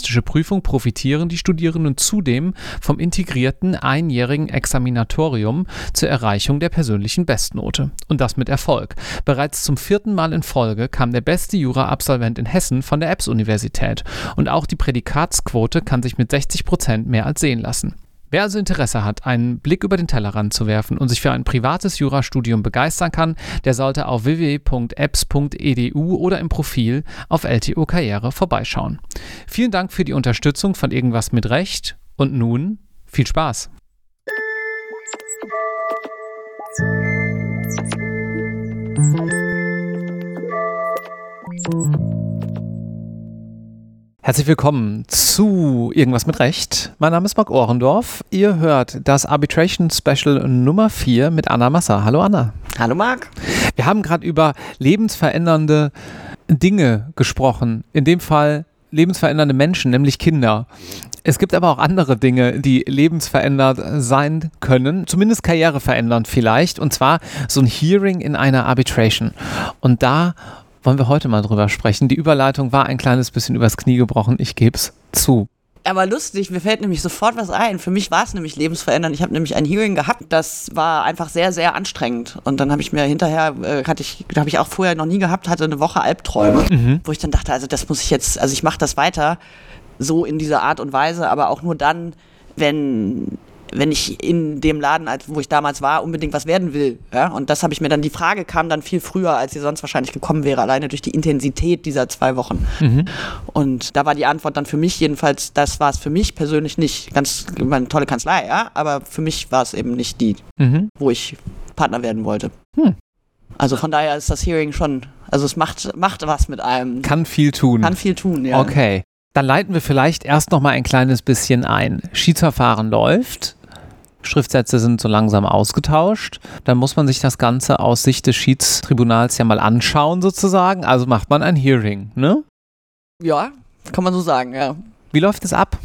juristische Prüfung profitieren die Studierenden zudem vom integrierten einjährigen Examinatorium zur Erreichung der persönlichen Bestnote. Und das mit Erfolg. Bereits zum vierten Mal in Folge kam der beste Jura-Absolvent in Hessen von der EBS-Universität. Und auch die Prädikatsquote kann sich mit 60 Prozent mehr als sehen lassen. Wer also Interesse hat, einen Blick über den Tellerrand zu werfen und sich für ein privates Jurastudium begeistern kann, der sollte auf www.apps.edu oder im Profil auf LTO Karriere vorbeischauen. Vielen Dank für die Unterstützung von Irgendwas mit Recht und nun viel Spaß. Herzlich willkommen zu Irgendwas mit Recht. Mein Name ist Marc Ohrendorf. Ihr hört das Arbitration Special Nummer 4 mit Anna Massa. Hallo Anna. Hallo Marc. Wir haben gerade über lebensverändernde Dinge gesprochen. In dem Fall lebensverändernde Menschen, nämlich Kinder. Es gibt aber auch andere Dinge, die lebensverändert sein können, zumindest karriereverändernd vielleicht, und zwar so ein Hearing in einer Arbitration. Und da wollen wir heute mal drüber sprechen. Die Überleitung war ein kleines bisschen übers Knie gebrochen, ich gebe es zu. Aber lustig, mir fällt nämlich sofort was ein. Für mich war es nämlich lebensverändernd. Ich habe nämlich ein Hearing gehabt, das war einfach sehr, sehr anstrengend. Und dann habe ich mir hinterher, äh, hatte ich, habe ich auch vorher noch nie gehabt, hatte eine Woche Albträume, mhm. wo ich dann dachte, also das muss ich jetzt, also ich mache das weiter, so in dieser Art und Weise, aber auch nur dann, wenn wenn ich in dem Laden, wo ich damals war, unbedingt was werden will. Ja? Und das habe ich mir dann, die Frage kam dann viel früher, als sie sonst wahrscheinlich gekommen wäre, alleine durch die Intensität dieser zwei Wochen. Mhm. Und da war die Antwort dann für mich jedenfalls, das war es für mich persönlich nicht. Ganz, eine tolle Kanzlei, ja, aber für mich war es eben nicht die, mhm. wo ich Partner werden wollte. Hm. Also von daher ist das Hearing schon, also es macht, macht was mit einem. Kann viel tun. Kann viel tun, ja. Okay. Dann leiten wir vielleicht erst noch mal ein kleines bisschen ein. Schiedsverfahren läuft. Schriftsätze sind so langsam ausgetauscht. Dann muss man sich das Ganze aus Sicht des Schiedstribunals ja mal anschauen, sozusagen. Also macht man ein Hearing, ne? Ja, kann man so sagen, ja. Wie läuft es ab?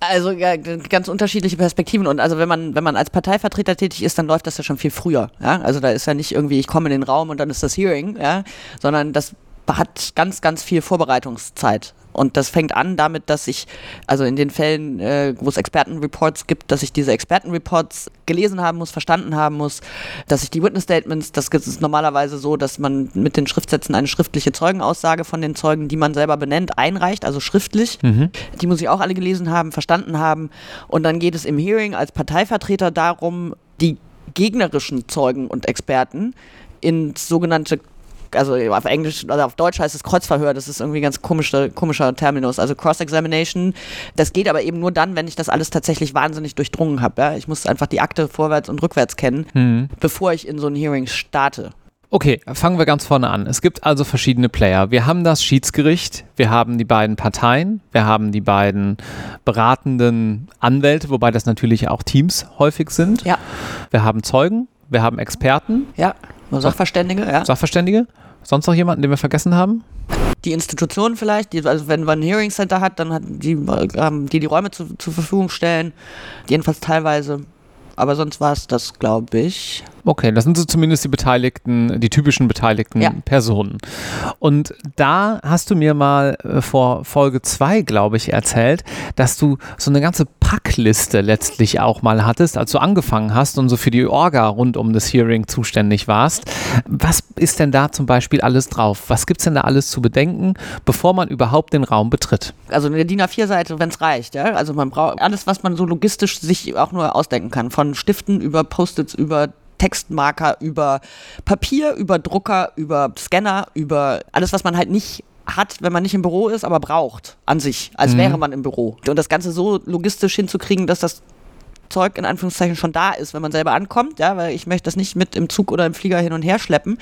Also ja, ganz unterschiedliche Perspektiven und also wenn man wenn man als Parteivertreter tätig ist, dann läuft das ja schon viel früher. Ja? Also da ist ja nicht irgendwie ich komme in den Raum und dann ist das Hearing, ja? sondern das hat ganz ganz viel Vorbereitungszeit. Und das fängt an damit, dass ich, also in den Fällen, äh, wo es Expertenreports gibt, dass ich diese Expertenreports gelesen haben muss, verstanden haben muss, dass ich die Witness Statements, das ist normalerweise so, dass man mit den Schriftsätzen eine schriftliche Zeugenaussage von den Zeugen, die man selber benennt, einreicht, also schriftlich. Mhm. Die muss ich auch alle gelesen haben, verstanden haben. Und dann geht es im Hearing als Parteivertreter darum, die gegnerischen Zeugen und Experten ins sogenannte also auf Englisch oder also auf Deutsch heißt es Kreuzverhör, das ist irgendwie ein ganz komischer, komischer Terminus. Also Cross-Examination, das geht aber eben nur dann, wenn ich das alles tatsächlich wahnsinnig durchdrungen habe. Ja? Ich muss einfach die Akte vorwärts und rückwärts kennen, mhm. bevor ich in so ein Hearing starte. Okay, fangen wir ganz vorne an. Es gibt also verschiedene Player. Wir haben das Schiedsgericht, wir haben die beiden Parteien, wir haben die beiden beratenden Anwälte, wobei das natürlich auch Teams häufig sind. Ja. Wir haben Zeugen, wir haben Experten. Ja. Sachverständige, ja. Sachverständige. Sonst noch jemanden, den wir vergessen haben? Die Institution vielleicht, die, also wenn man ein Hearing Center hat, dann hat die, ähm, die die Räume zu, zur Verfügung stellen, jedenfalls teilweise. Aber sonst war es das, glaube ich. Okay, das sind so zumindest die beteiligten, die typischen beteiligten ja. Personen. Und da hast du mir mal äh, vor Folge 2, glaube ich, erzählt, dass du so eine ganze Packliste letztlich auch mal hattest, als du angefangen hast und so für die Orga rund um das Hearing zuständig warst. Was ist denn da zum Beispiel alles drauf? Was gibt es denn da alles zu bedenken, bevor man überhaupt den Raum betritt? Also eine DIN A4-Seite, wenn es reicht. Ja? Also man braucht alles, was man so logistisch sich auch nur ausdenken kann. Von Stiften über Post-its, über Textmarker, über Papier, über Drucker, über Scanner, über alles, was man halt nicht hat, wenn man nicht im Büro ist, aber braucht an sich, als mhm. wäre man im Büro. Und das Ganze so logistisch hinzukriegen, dass das Zeug in Anführungszeichen schon da ist, wenn man selber ankommt, ja, weil ich möchte das nicht mit im Zug oder im Flieger hin und her schleppen.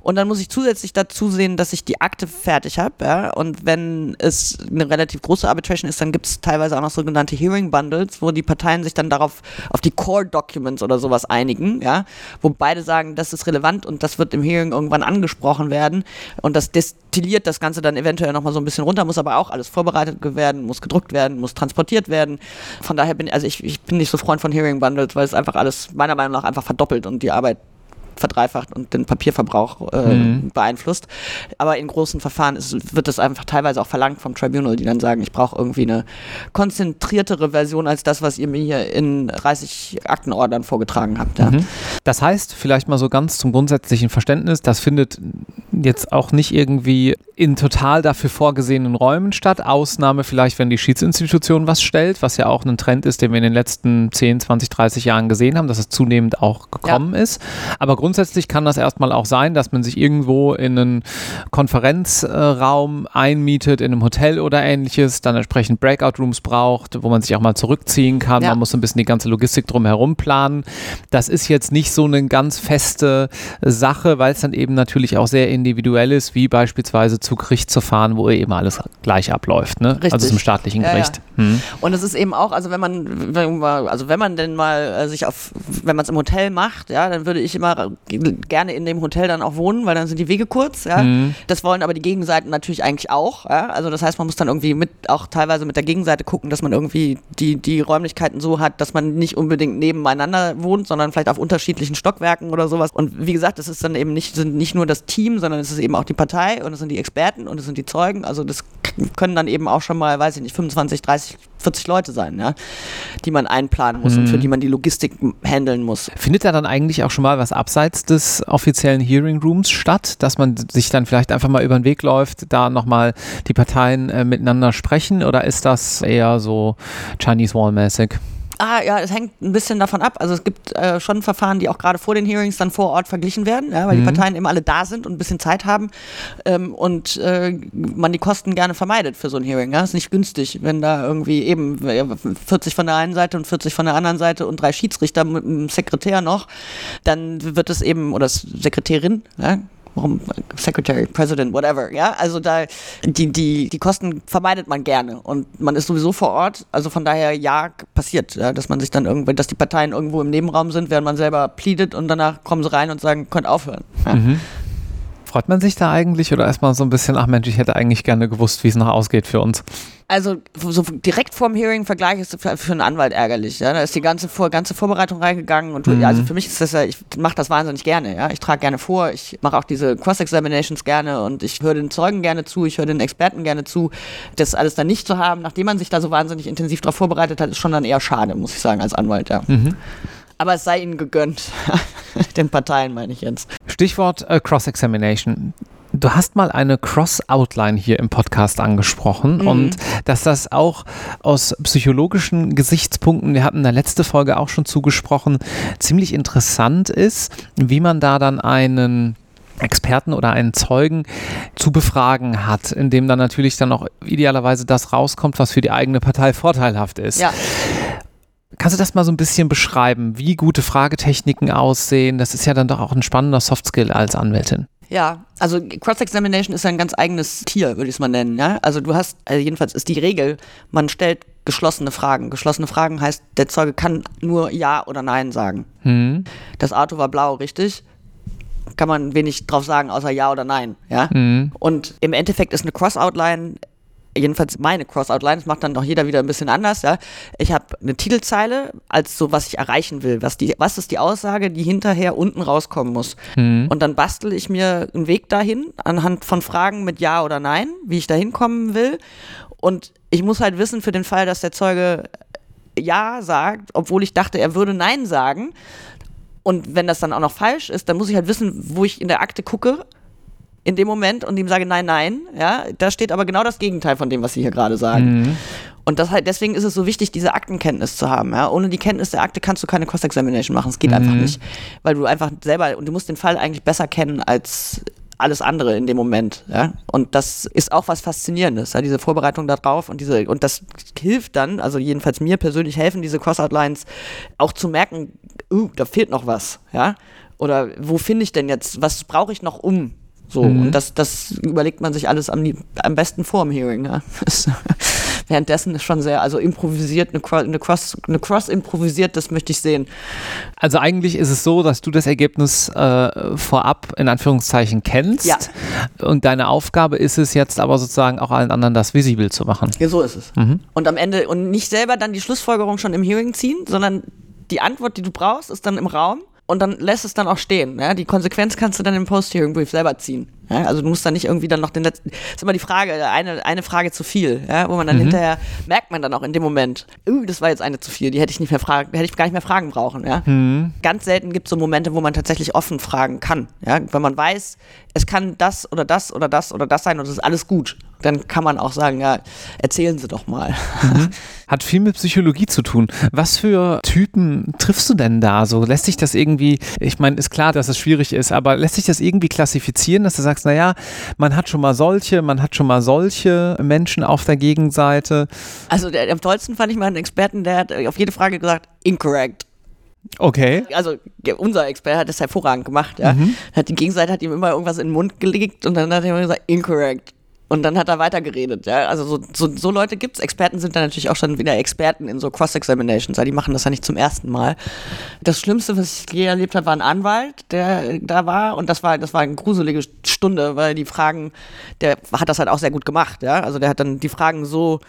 Und dann muss ich zusätzlich dazu sehen, dass ich die Akte fertig habe, ja. Und wenn es eine relativ große Arbitration ist, dann gibt es teilweise auch noch sogenannte Hearing Bundles, wo die Parteien sich dann darauf auf die Core Documents oder sowas einigen, ja, wo beide sagen, das ist relevant und das wird im Hearing irgendwann angesprochen werden. Und das destilliert das Ganze dann eventuell nochmal so ein bisschen runter, muss aber auch alles vorbereitet werden, muss gedruckt werden, muss transportiert werden. Von daher bin also ich, ich bin nicht so Freund von Hearing Bundles, weil es einfach alles meiner Meinung nach einfach verdoppelt und die Arbeit verdreifacht und den Papierverbrauch äh, mhm. beeinflusst. Aber in großen Verfahren ist, wird das einfach teilweise auch verlangt vom Tribunal, die dann sagen, ich brauche irgendwie eine konzentriertere Version als das, was ihr mir hier in 30 Aktenordnern vorgetragen habt. Ja. Mhm. Das heißt, vielleicht mal so ganz zum grundsätzlichen Verständnis, das findet jetzt auch nicht irgendwie in total dafür vorgesehenen Räumen statt. Ausnahme vielleicht, wenn die Schiedsinstitution was stellt, was ja auch ein Trend ist, den wir in den letzten 10, 20, 30 Jahren gesehen haben, dass es zunehmend auch gekommen ja. ist. Aber grundsätzlich kann das erstmal auch sein, dass man sich irgendwo in einen Konferenzraum einmietet, in einem Hotel oder ähnliches, dann entsprechend Breakout Rooms braucht, wo man sich auch mal zurückziehen kann. Ja. Man muss ein bisschen die ganze Logistik drumherum planen. Das ist jetzt nicht so eine ganz feste Sache, weil es dann eben natürlich auch sehr individuell ist, wie beispielsweise zu Gericht zu fahren, wo eben alles gleich abläuft, ne? Richtig. Also zum staatlichen Gericht. Ja, ja. Hm. Und es ist eben auch, also wenn man, wenn man also wenn man denn mal äh, sich auf, wenn man es im Hotel macht, ja, dann würde ich immer gerne in dem Hotel dann auch wohnen, weil dann sind die Wege kurz, ja. Hm. Das wollen aber die Gegenseiten natürlich eigentlich auch, ja. Also das heißt, man muss dann irgendwie mit, auch teilweise mit der Gegenseite gucken, dass man irgendwie die, die Räumlichkeiten so hat, dass man nicht unbedingt nebeneinander wohnt, sondern vielleicht auf unterschiedlichen Stockwerken oder sowas. Und wie gesagt, das ist dann eben nicht, sind nicht nur das Team, sondern es ist eben auch die Partei und es sind die Experten Experten und es sind die Zeugen. Also das können dann eben auch schon mal, weiß ich nicht, 25, 30, 40 Leute sein, ja, die man einplanen muss mhm. und für mhm. die man die Logistik handeln muss. Findet da dann eigentlich auch schon mal was abseits des offiziellen Hearing Rooms statt, dass man sich dann vielleicht einfach mal über den Weg läuft, da nochmal die Parteien äh, miteinander sprechen oder ist das eher so Chinese Wall-mäßig? Ah, ja, es hängt ein bisschen davon ab. Also es gibt äh, schon Verfahren, die auch gerade vor den Hearings dann vor Ort verglichen werden, ja, weil mhm. die Parteien immer alle da sind und ein bisschen Zeit haben ähm, und äh, man die Kosten gerne vermeidet für so ein Hearing. Ja. Ist nicht günstig, wenn da irgendwie eben 40 von der einen Seite und 40 von der anderen Seite und drei Schiedsrichter mit einem Sekretär noch, dann wird es eben, oder Sekretärin, ja, warum Secretary, President, whatever, ja, also da, die, die, die Kosten vermeidet man gerne und man ist sowieso vor Ort, also von daher, ja, passiert, ja, dass man sich dann irgendwie, dass die Parteien irgendwo im Nebenraum sind, während man selber pleadet und danach kommen sie rein und sagen, könnt aufhören. Ja. Mhm. Freut man sich da eigentlich oder erstmal so ein bisschen, ach Mensch, ich hätte eigentlich gerne gewusst, wie es noch ausgeht für uns? Also so direkt vorm Hearing Vergleich ist für, für einen Anwalt ärgerlich. Ja? Da ist die ganze, vor, ganze Vorbereitung reingegangen und mhm. also für mich ist das ja, ich mache das wahnsinnig gerne. Ja? Ich trage gerne vor, ich mache auch diese Cross-Examinations gerne und ich höre den Zeugen gerne zu, ich höre den Experten gerne zu. Das alles dann nicht zu haben, nachdem man sich da so wahnsinnig intensiv darauf vorbereitet hat, ist schon dann eher schade, muss ich sagen, als Anwalt. Ja. Mhm. Aber es sei ihnen gegönnt. Den Parteien meine ich jetzt. Stichwort äh, Cross-Examination. Du hast mal eine Cross-Outline hier im Podcast angesprochen mhm. und dass das auch aus psychologischen Gesichtspunkten, wir hatten in der letzten Folge auch schon zugesprochen, ziemlich interessant ist, wie man da dann einen Experten oder einen Zeugen zu befragen hat, in dem dann natürlich dann auch idealerweise das rauskommt, was für die eigene Partei vorteilhaft ist. Ja. Kannst du das mal so ein bisschen beschreiben, wie gute Fragetechniken aussehen? Das ist ja dann doch auch ein spannender Softskill als Anwältin. Ja, also Cross-Examination ist ein ganz eigenes Tier, würde ich es mal nennen. Ja? Also du hast, also jedenfalls ist die Regel, man stellt geschlossene Fragen. Geschlossene Fragen heißt, der Zeuge kann nur Ja oder Nein sagen. Hm. Das Auto war blau, richtig? Kann man wenig drauf sagen, außer Ja oder Nein. Ja? Hm. Und im Endeffekt ist eine Cross-Outline jedenfalls meine Cross-Outline, das macht dann doch jeder wieder ein bisschen anders, ja. Ich habe eine Titelzeile als so, was ich erreichen will. Was, die, was ist die Aussage, die hinterher unten rauskommen muss? Mhm. Und dann bastel ich mir einen Weg dahin anhand von Fragen mit Ja oder Nein, wie ich da hinkommen will. Und ich muss halt wissen, für den Fall, dass der Zeuge Ja sagt, obwohl ich dachte, er würde Nein sagen. Und wenn das dann auch noch falsch ist, dann muss ich halt wissen, wo ich in der Akte gucke in dem Moment und ihm sage, nein, nein, ja, da steht aber genau das Gegenteil von dem, was Sie hier gerade sagen. Mhm. Und das halt, deswegen ist es so wichtig, diese Aktenkenntnis zu haben. Ja? Ohne die Kenntnis der Akte kannst du keine Cross-Examination machen. Es geht mhm. einfach nicht. Weil du einfach selber, und du musst den Fall eigentlich besser kennen als alles andere in dem Moment. Ja? Und das ist auch was Faszinierendes, ja? diese Vorbereitung darauf und diese, und das hilft dann, also jedenfalls mir persönlich helfen diese Cross-Outlines auch zu merken, uh, da fehlt noch was, ja. Oder wo finde ich denn jetzt, was brauche ich noch um? So, mhm. und das, das überlegt man sich alles am, am besten vor dem Hearing. Ja. währenddessen ist schon sehr, also improvisiert, eine, eine, Cross, eine Cross improvisiert, das möchte ich sehen. Also eigentlich ist es so, dass du das Ergebnis äh, vorab in Anführungszeichen kennst. Ja. Und deine Aufgabe ist es jetzt aber sozusagen auch allen anderen das visibel zu machen. Ja, so ist es. Mhm. Und am Ende, und nicht selber dann die Schlussfolgerung schon im Hearing ziehen, sondern die Antwort, die du brauchst, ist dann im Raum und dann lässt es dann auch stehen. Ja? Die Konsequenz kannst du dann im Post-Hearing-Brief selber ziehen. Ja? Also du musst dann nicht irgendwie dann noch den letzten. Das ist immer die Frage, eine, eine Frage zu viel, ja? wo man dann mhm. hinterher merkt man dann auch in dem Moment, uh, das war jetzt eine zu viel, die hätte ich nicht mehr fragen, hätte ich gar nicht mehr fragen brauchen. Ja? Mhm. Ganz selten gibt es so Momente, wo man tatsächlich offen fragen kann. Ja? Wenn man weiß, es kann das oder das oder das oder das sein und es ist alles gut dann kann man auch sagen, ja, erzählen Sie doch mal. Mhm. Hat viel mit Psychologie zu tun. Was für Typen triffst du denn da? So lässt sich das irgendwie, ich meine, ist klar, dass es schwierig ist, aber lässt sich das irgendwie klassifizieren, dass du sagst, naja, man hat schon mal solche, man hat schon mal solche Menschen auf der Gegenseite? Also der, am tollsten fand ich mal einen Experten, der hat auf jede Frage gesagt, incorrect. Okay. Also unser Experte hat das hervorragend gemacht. Ja. Mhm. Hat die Gegenseite hat ihm immer irgendwas in den Mund gelegt und dann hat er immer gesagt, incorrect. Und dann hat er weitergeredet, ja. Also so, so, so Leute gibt's. Experten sind da natürlich auch schon wieder Experten in so Cross-Examinations, ja. Die machen das ja nicht zum ersten Mal. Das Schlimmste, was ich je erlebt habe, war ein Anwalt, der da war. Und das war, das war eine gruselige Stunde, weil die Fragen, der hat das halt auch sehr gut gemacht, ja. Also der hat dann die Fragen so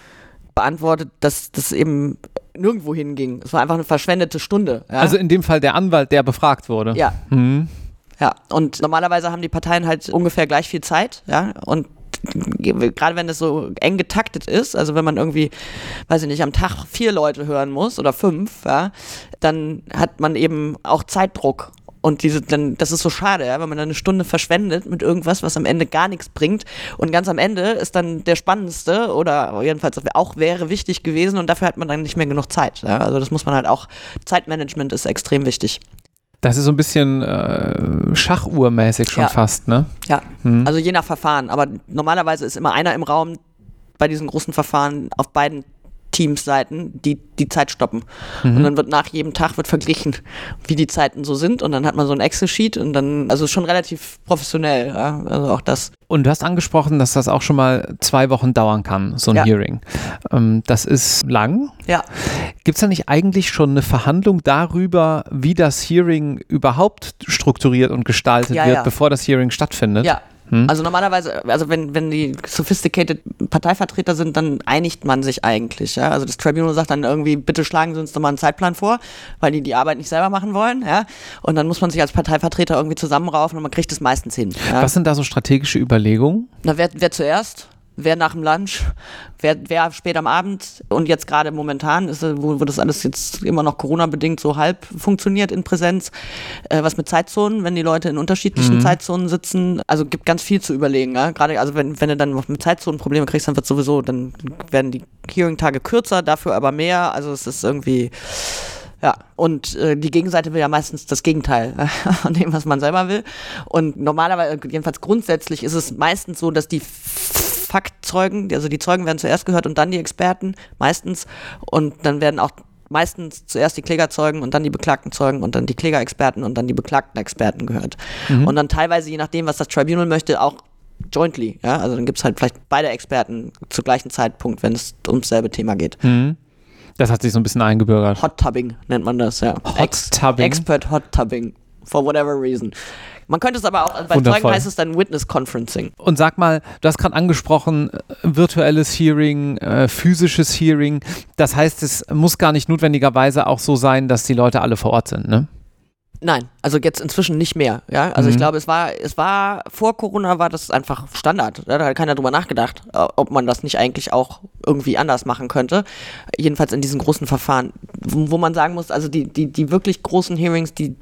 beantwortet, dass das eben nirgendwo hinging. Es war einfach eine verschwendete Stunde. Ja? Also in dem Fall der Anwalt, der befragt wurde. Ja. Mhm. Ja, und normalerweise haben die Parteien halt ungefähr gleich viel Zeit, ja, und gerade wenn es so eng getaktet ist, also wenn man irgendwie, weiß ich nicht, am Tag vier Leute hören muss oder fünf, ja, dann hat man eben auch Zeitdruck. Und diese, dann, das ist so schade, ja, wenn man dann eine Stunde verschwendet mit irgendwas, was am Ende gar nichts bringt. Und ganz am Ende ist dann der spannendste oder jedenfalls auch wäre wichtig gewesen und dafür hat man dann nicht mehr genug Zeit. Ja. Also das muss man halt auch, Zeitmanagement ist extrem wichtig. Das ist so ein bisschen äh, Schachuhrmäßig schon ja. fast, ne? Ja, hm. also je nach Verfahren. Aber normalerweise ist immer einer im Raum bei diesen großen Verfahren auf beiden Teamsseiten, die die Zeit stoppen. Mhm. Und dann wird nach jedem Tag wird verglichen, wie die Zeiten so sind. Und dann hat man so ein Excel-Sheet und dann, also schon relativ professionell, ja? also auch das. Und du hast angesprochen, dass das auch schon mal zwei Wochen dauern kann, so ein ja. Hearing. Ähm, das ist lang. Ja. Gibt es da nicht eigentlich schon eine Verhandlung darüber, wie das Hearing überhaupt strukturiert und gestaltet ja, wird, bevor das Hearing stattfindet? Ja, hm? Also normalerweise, also wenn, wenn die sophisticated Parteivertreter sind, dann einigt man sich eigentlich. Ja? Also das Tribunal sagt dann irgendwie, bitte schlagen Sie uns doch mal einen Zeitplan vor, weil die die Arbeit nicht selber machen wollen. Ja? Und dann muss man sich als Parteivertreter irgendwie zusammenraufen und man kriegt es meistens hin. Ja? Was sind da so strategische Überlegungen? Na, wer, wer zuerst? Wer nach dem Lunch, wer, wer spät am Abend und jetzt gerade momentan ist, wo, wo das alles jetzt immer noch Corona-bedingt so halb funktioniert in Präsenz, äh, was mit Zeitzonen, wenn die Leute in unterschiedlichen mhm. Zeitzonen sitzen, also gibt ganz viel zu überlegen. Ja? Gerade also wenn, wenn du dann mit Zeitzonen Probleme kriegst, dann wird sowieso, dann werden die Hearing-Tage kürzer, dafür aber mehr. Also es ist irgendwie ja, und äh, die Gegenseite will ja meistens das Gegenteil von dem, was man selber will. Und normalerweise, jedenfalls grundsätzlich, ist es meistens so, dass die Faktzeugen, also die Zeugen werden zuerst gehört und dann die Experten, meistens. Und dann werden auch meistens zuerst die Klägerzeugen und dann die beklagten Zeugen und dann die Klägerexperten und dann die beklagten Experten gehört. Mhm. Und dann teilweise, je nachdem, was das Tribunal möchte, auch jointly. Ja? Also dann gibt es halt vielleicht beide Experten zu gleichen Zeitpunkt, wenn es ums selbe Thema geht. Mhm. Das hat sich so ein bisschen eingebürgert. Hot Tubbing nennt man das, ja. Hot Tubbing. Expert Hot Tubbing. For whatever reason. Man könnte es aber auch, bei Wundervoll. Zeugen heißt es dann Witness Conferencing. Und sag mal, du hast gerade angesprochen, äh, virtuelles Hearing, äh, physisches Hearing. Das heißt, es muss gar nicht notwendigerweise auch so sein, dass die Leute alle vor Ort sind, ne? Nein, also jetzt inzwischen nicht mehr. Ja, also mhm. ich glaube, es war, es war vor Corona war das einfach Standard. Da hat keiner drüber nachgedacht, äh, ob man das nicht eigentlich auch irgendwie anders machen könnte. Jedenfalls in diesen großen Verfahren, wo, wo man sagen muss, also die, die, die wirklich großen Hearings, die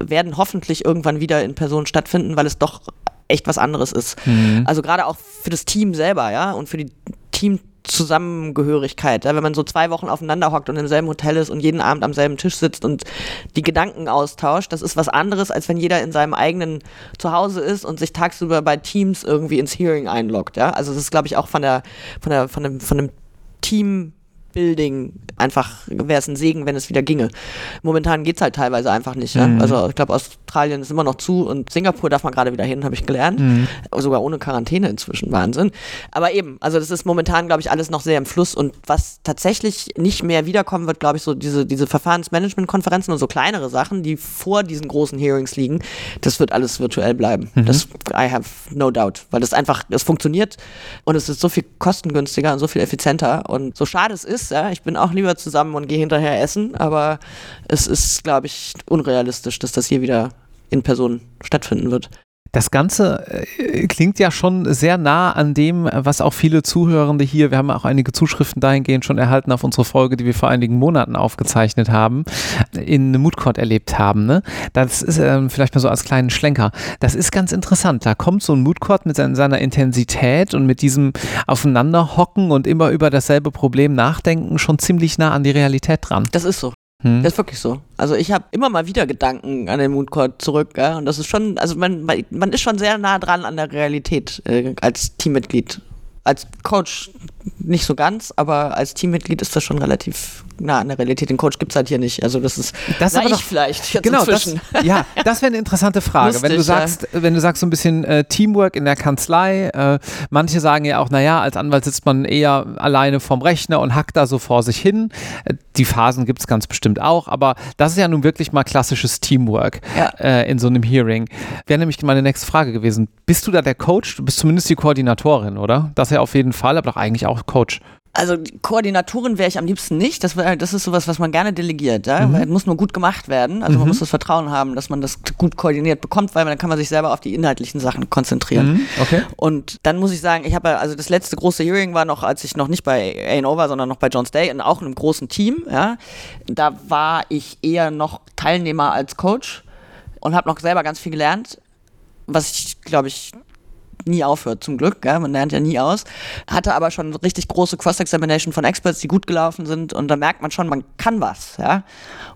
werden hoffentlich irgendwann wieder in Person stattfinden, weil es doch echt was anderes ist. Mhm. Also gerade auch für das Team selber, ja, und für die Team Zusammengehörigkeit. Ja? Wenn man so zwei Wochen aufeinander hockt und im selben Hotel ist und jeden Abend am selben Tisch sitzt und die Gedanken austauscht, das ist was anderes, als wenn jeder in seinem eigenen Zuhause ist und sich tagsüber bei Teams irgendwie ins Hearing einloggt. Ja? Also das ist, glaube ich, auch von der, von der, von dem, von dem Team Building einfach wäre es ein Segen, wenn es wieder ginge. Momentan geht es halt teilweise einfach nicht. Ja? Mhm. Also ich glaube, Australien ist immer noch zu und Singapur darf man gerade wieder hin, habe ich gelernt. Mhm. Sogar ohne Quarantäne inzwischen. Wahnsinn. Aber eben, also das ist momentan, glaube ich, alles noch sehr im Fluss und was tatsächlich nicht mehr wiederkommen wird, glaube ich, so diese, diese Verfahrensmanagement-Konferenzen und so kleinere Sachen, die vor diesen großen Hearings liegen, das wird alles virtuell bleiben. Mhm. Das, I have no doubt, weil das einfach, es funktioniert und es ist so viel kostengünstiger und so viel effizienter und so schade es ist. Ja? Ich bin auch lieber zusammen und gehe hinterher essen, aber es ist, glaube ich, unrealistisch, dass das hier wieder in Person stattfinden wird. Das Ganze äh, klingt ja schon sehr nah an dem, was auch viele Zuhörende hier, wir haben auch einige Zuschriften dahingehend schon erhalten auf unsere Folge, die wir vor einigen Monaten aufgezeichnet haben, in Moodcourt erlebt haben. Ne? Das ist äh, vielleicht mal so als kleinen Schlenker. Das ist ganz interessant. Da kommt so ein Moodcourt mit seiner, seiner Intensität und mit diesem Aufeinanderhocken und immer über dasselbe Problem nachdenken schon ziemlich nah an die Realität dran. Das ist so. Hm. Das ist wirklich so. Also ich habe immer mal wieder Gedanken an den Mooncourt zurück. Ja? Und das ist schon, also man, man ist schon sehr nah dran an der Realität äh, als Teammitglied. Als Coach nicht so ganz, aber als Teammitglied ist das schon relativ nah an der Realität. Den Coach gibt es halt hier nicht. Also das ist das aber doch, vielleicht jetzt genau, das, ja, das wäre eine interessante Frage. Lustig, wenn du sagst, ja. wenn du sagst so ein bisschen äh, Teamwork in der Kanzlei, äh, manche sagen ja auch, naja, als Anwalt sitzt man eher alleine vorm Rechner und hackt da so vor sich hin. Äh, die Phasen gibt es ganz bestimmt auch, aber das ist ja nun wirklich mal klassisches Teamwork ja. äh, in so einem Hearing. Wäre nämlich meine nächste Frage gewesen. Bist du da der Coach? Du bist zumindest die Koordinatorin, oder? Das ja auf jeden Fall, aber doch eigentlich auch Coach. Also Koordinatorin wäre ich am liebsten nicht. Das, wär, das ist sowas, was man gerne delegiert. Ja? Mhm. muss nur gut gemacht werden. Also mhm. man muss das Vertrauen haben, dass man das gut koordiniert bekommt, weil dann kann man sich selber auf die inhaltlichen Sachen konzentrieren. Mhm. Okay. Und dann muss ich sagen, ich habe also das letzte große Hearing war noch, als ich noch nicht bei A&O war, sondern noch bei John's Day und auch in einem großen Team. Ja? Da war ich eher noch Teilnehmer als Coach und habe noch selber ganz viel gelernt was ich, glaube ich, nie aufhört, zum Glück. Gell? Man lernt ja nie aus. Hatte aber schon richtig große Cross-Examination von Experts, die gut gelaufen sind. Und da merkt man schon, man kann was. Ja?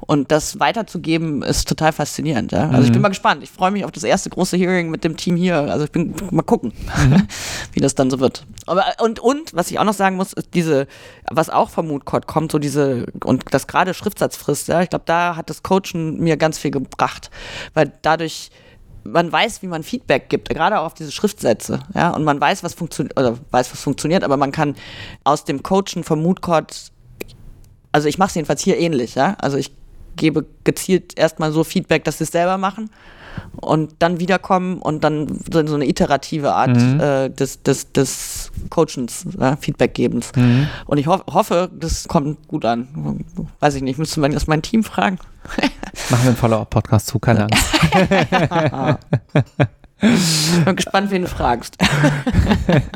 Und das weiterzugeben ist total faszinierend. Ja? Also mhm. ich bin mhm. mal gespannt. Ich freue mich auf das erste große Hearing mit dem Team hier. Also ich bin mal gucken, mhm. wie das dann so wird. Aber, und, und, was ich auch noch sagen muss, ist diese, was auch vom Moodcode kommt, so diese, und das gerade Schriftsatzfrist, ja, ich glaube, da hat das Coachen mir ganz viel gebracht. Weil dadurch man weiß, wie man Feedback gibt, gerade auch auf diese Schriftsätze, ja, und man weiß, was funktioniert, oder weiß, was funktioniert, aber man kann aus dem Coachen vom Moodcode, also ich mache es jedenfalls hier ähnlich, ja, also ich gebe gezielt erstmal so Feedback, dass sie es selber machen und dann wiederkommen und dann so eine iterative Art mhm. äh, des, des, des Coachens, ja, Feedbackgebens. Mhm. Und ich ho hoffe, das kommt gut an. Weiß ich nicht, müsste man erst mein Team fragen. Machen wir einen Follow-up-Podcast zu, keine Angst. Ich bin gespannt, wen du fragst.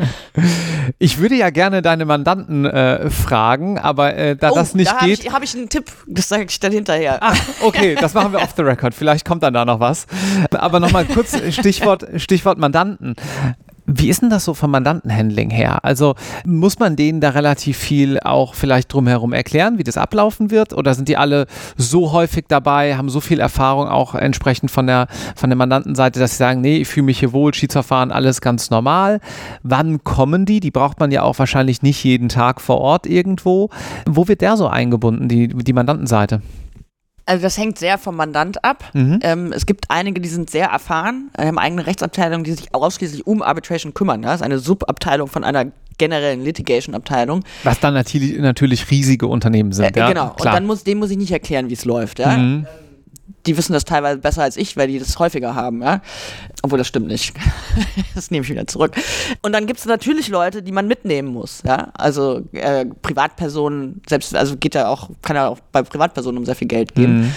ich würde ja gerne deine Mandanten äh, fragen, aber äh, da oh, das nicht da geht. habe ich einen Tipp, das sage ich dann hinterher. Ach, okay, das machen wir off the record. Vielleicht kommt dann da noch was. Aber nochmal kurz Stichwort, Stichwort Mandanten. Wie ist denn das so vom Mandantenhandling her? Also muss man denen da relativ viel auch vielleicht drumherum erklären, wie das ablaufen wird? Oder sind die alle so häufig dabei, haben so viel Erfahrung auch entsprechend von der, von der Mandantenseite, dass sie sagen, nee, ich fühle mich hier wohl, Schiedsverfahren, alles ganz normal. Wann kommen die? Die braucht man ja auch wahrscheinlich nicht jeden Tag vor Ort irgendwo. Wo wird der so eingebunden, die, die Mandantenseite? Also das hängt sehr vom Mandant ab. Mhm. Ähm, es gibt einige, die sind sehr erfahren, haben eigene Rechtsabteilungen, die sich ausschließlich um Arbitration kümmern. Das ist eine Subabteilung von einer generellen Litigation-Abteilung. Was dann natürlich, natürlich riesige Unternehmen sind. Äh, ja, genau, klar. und dann muss, dem muss ich nicht erklären, wie es läuft. Ja? Mhm die wissen das teilweise besser als ich, weil die das häufiger haben, ja. Obwohl das stimmt nicht. das nehme ich wieder zurück. Und dann gibt es natürlich Leute, die man mitnehmen muss, ja. Also äh, Privatpersonen, selbst, also geht ja auch, kann ja auch bei Privatpersonen um sehr viel Geld gehen. Mhm.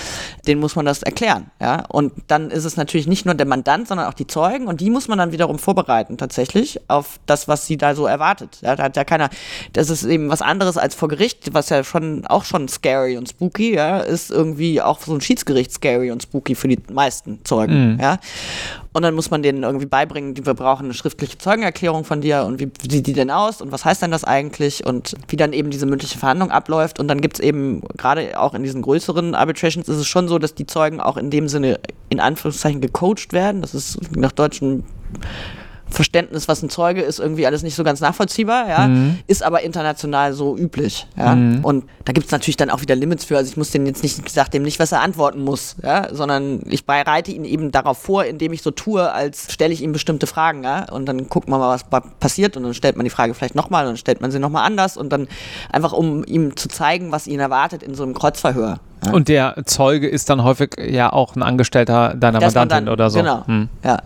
Den muss man das erklären, ja. Und dann ist es natürlich nicht nur der Mandant, sondern auch die Zeugen und die muss man dann wiederum vorbereiten, tatsächlich, auf das, was sie da so erwartet. Ja, da hat ja keiner, das ist eben was anderes als vor Gericht, was ja schon auch schon scary und spooky, ja, ist irgendwie auch so ein Schiedsgericht scary scary und spooky für die meisten Zeugen. Mhm. Ja? Und dann muss man denen irgendwie beibringen, wir brauchen eine schriftliche Zeugenerklärung von dir und wie sieht die denn aus und was heißt denn das eigentlich und wie dann eben diese mündliche Verhandlung abläuft. Und dann gibt es eben, gerade auch in diesen größeren Arbitrations, ist es schon so, dass die Zeugen auch in dem Sinne in Anführungszeichen gecoacht werden. Das ist nach deutschen Verständnis, was ein Zeuge ist, irgendwie alles nicht so ganz nachvollziehbar, ja, mhm. ist aber international so üblich, ja. Mhm. Und da gibt es natürlich dann auch wieder Limits für. Also ich muss den jetzt nicht, ich sag dem nicht, was er antworten muss, ja, sondern ich bereite ihn eben darauf vor, indem ich so tue, als stelle ich ihm bestimmte Fragen, ja, und dann guckt man mal, was passiert und dann stellt man die Frage vielleicht nochmal und dann stellt man sie nochmal anders und dann einfach, um ihm zu zeigen, was ihn erwartet in so einem Kreuzverhör. Ja. Und der Zeuge ist dann häufig ja auch ein Angestellter deiner das Mandantin dann, oder so. Genau, hm. ja.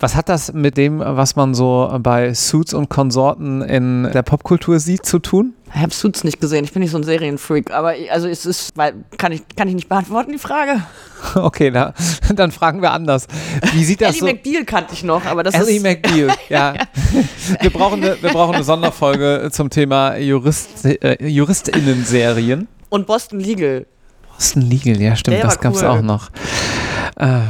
Was hat das mit dem, was man so bei Suits und Konsorten in der Popkultur sieht, zu tun? Ich habe Suits nicht gesehen, ich bin nicht so ein Serienfreak, aber also es ist, weil, kann ich, kann ich nicht beantworten, die Frage? Okay, na, dann fragen wir anders. Wie sieht das Ellie so? McBeal kannte ich noch, aber das Ellie ist... McBeal, ja. wir, brauchen eine, wir brauchen eine Sonderfolge zum Thema Jurist, äh, JuristInnen-Serien. Und Boston Legal. Boston Legal, ja stimmt, das gab es cool. auch noch. Äh,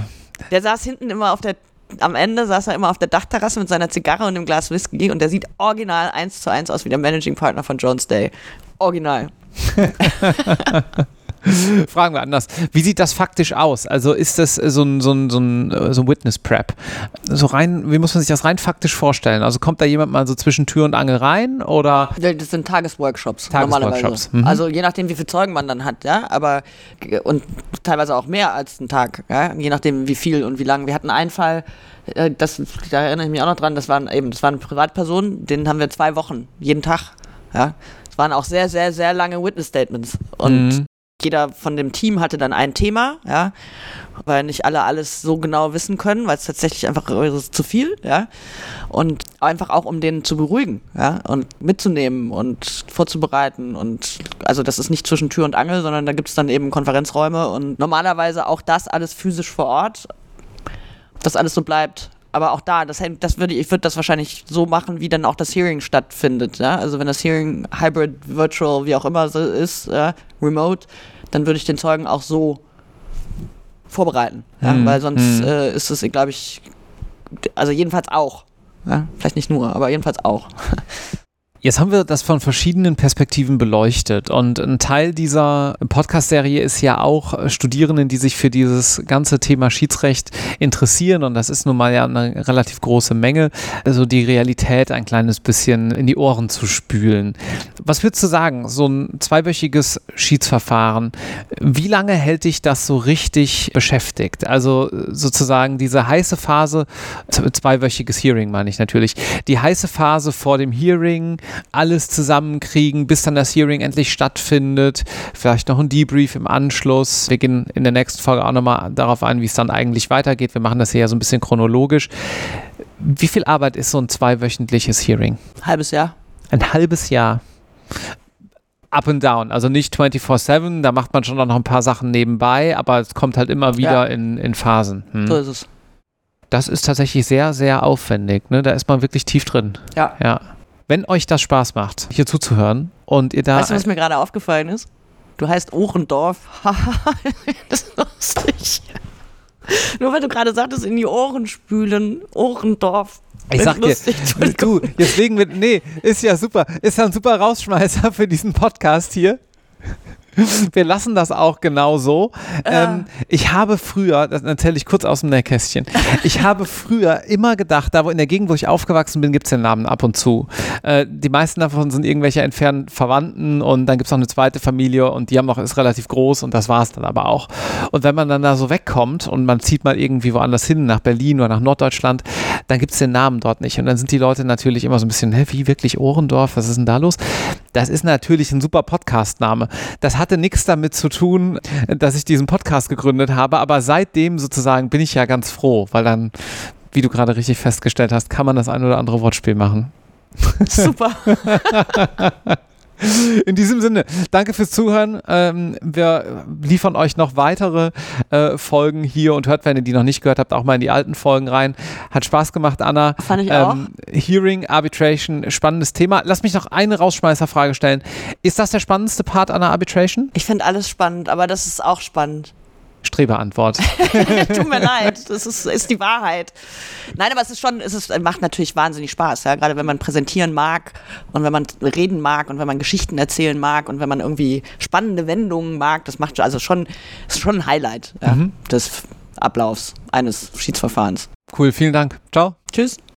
der saß hinten immer auf der am Ende saß er immer auf der Dachterrasse mit seiner Zigarre und einem Glas Whisky und der sieht original eins zu eins aus wie der Managing Partner von Jones Day. Original. Fragen wir anders. Wie sieht das faktisch aus? Also ist das so ein, so ein, so ein, so ein Witness Prep? So rein, wie muss man sich das rein faktisch vorstellen? Also kommt da jemand mal so zwischen Tür und Angel rein oder? Das sind Tagesworkshops, Tagesworkshops. Mhm. Also je nachdem, wie viele Zeugen man dann hat, ja, aber und teilweise auch mehr als einen Tag, ja, je nachdem, wie viel und wie lang. Wir hatten einen Fall, äh, das, da erinnere ich mich auch noch dran, das waren eben, das war eine Privatperson, den haben wir zwei Wochen, jeden Tag, ja. Es waren auch sehr, sehr, sehr lange Witness Statements und mhm jeder von dem Team hatte dann ein Thema, ja, weil nicht alle alles so genau wissen können, weil es tatsächlich einfach zu viel, ja, und einfach auch um den zu beruhigen, ja, und mitzunehmen und vorzubereiten und also das ist nicht zwischen Tür und Angel, sondern da gibt es dann eben Konferenzräume und normalerweise auch das alles physisch vor Ort, dass alles so bleibt, aber auch da, das, das würde ich würde das wahrscheinlich so machen, wie dann auch das Hearing stattfindet. Ja? Also wenn das Hearing Hybrid, Virtual, wie auch immer so ist, ja? Remote, dann würde ich den Zeugen auch so vorbereiten. Ja? Mhm. Weil sonst mhm. äh, ist es, glaube ich, also jedenfalls auch. Ja? Vielleicht nicht nur, aber jedenfalls auch. Jetzt haben wir das von verschiedenen Perspektiven beleuchtet und ein Teil dieser Podcast-Serie ist ja auch Studierenden, die sich für dieses ganze Thema Schiedsrecht interessieren und das ist nun mal ja eine relativ große Menge, also die Realität ein kleines bisschen in die Ohren zu spülen. Was würdest du sagen, so ein zweiwöchiges Schiedsverfahren, wie lange hält dich das so richtig beschäftigt? Also sozusagen diese heiße Phase, zweiwöchiges Hearing meine ich natürlich, die heiße Phase vor dem Hearing, alles zusammenkriegen, bis dann das Hearing endlich stattfindet. Vielleicht noch ein Debrief im Anschluss. Wir gehen in der nächsten Folge auch nochmal darauf ein, wie es dann eigentlich weitergeht. Wir machen das hier ja so ein bisschen chronologisch. Wie viel Arbeit ist so ein zweiwöchentliches Hearing? Halbes Jahr. Ein halbes Jahr up and down. Also nicht 24-7, da macht man schon noch ein paar Sachen nebenbei, aber es kommt halt immer wieder ja. in, in Phasen. Hm. So ist es. Das ist tatsächlich sehr, sehr aufwendig. Ne? Da ist man wirklich tief drin. Ja. Ja. Wenn euch das Spaß macht, hier zuzuhören und ihr da. Weißt du, was mir gerade aufgefallen ist? Du heißt Ohrendorf. das ist lustig. Nur weil du gerade sagtest, in die Ohren spülen. Ohrendorf. Ich sag dir, du, deswegen, nee, ist ja super. Ist ja ein super Rausschmeißer für diesen Podcast hier. Wir lassen das auch genau so. Ja. Ähm, ich habe früher, das erzähle ich kurz aus dem Nähkästchen, ich habe früher immer gedacht, da wo in der Gegend, wo ich aufgewachsen bin, gibt es den Namen ab und zu. Äh, die meisten davon sind irgendwelche entfernten Verwandten und dann gibt es noch eine zweite Familie und die haben noch, ist relativ groß und das war es dann aber auch. Und wenn man dann da so wegkommt und man zieht mal irgendwie woanders hin, nach Berlin oder nach Norddeutschland, dann gibt es den Namen dort nicht. Und dann sind die Leute natürlich immer so ein bisschen, hä, wie wirklich Ohrendorf, was ist denn da los? Das ist natürlich ein super Podcast-Name. Das hat hatte nichts damit zu tun, dass ich diesen Podcast gegründet habe, aber seitdem sozusagen bin ich ja ganz froh, weil dann, wie du gerade richtig festgestellt hast, kann man das ein oder andere Wortspiel machen. Super. In diesem Sinne, danke fürs Zuhören. Ähm, wir liefern euch noch weitere äh, Folgen hier und hört, wenn ihr die noch nicht gehört habt, auch mal in die alten Folgen rein. Hat Spaß gemacht, Anna. Fand ich ähm, auch. Hearing, Arbitration, spannendes Thema. Lass mich noch eine Rausschmeißerfrage stellen. Ist das der spannendste Part einer Arbitration? Ich finde alles spannend, aber das ist auch spannend. Streberantwort. Tut mir leid, das ist, ist die Wahrheit. Nein, aber es ist schon, es ist, macht natürlich wahnsinnig Spaß, ja? gerade wenn man präsentieren mag und wenn man reden mag und wenn man Geschichten erzählen mag und wenn man irgendwie spannende Wendungen mag, das macht also schon, ist schon ein Highlight ja, mhm. des Ablaufs eines Schiedsverfahrens. Cool, vielen Dank. Ciao. Tschüss.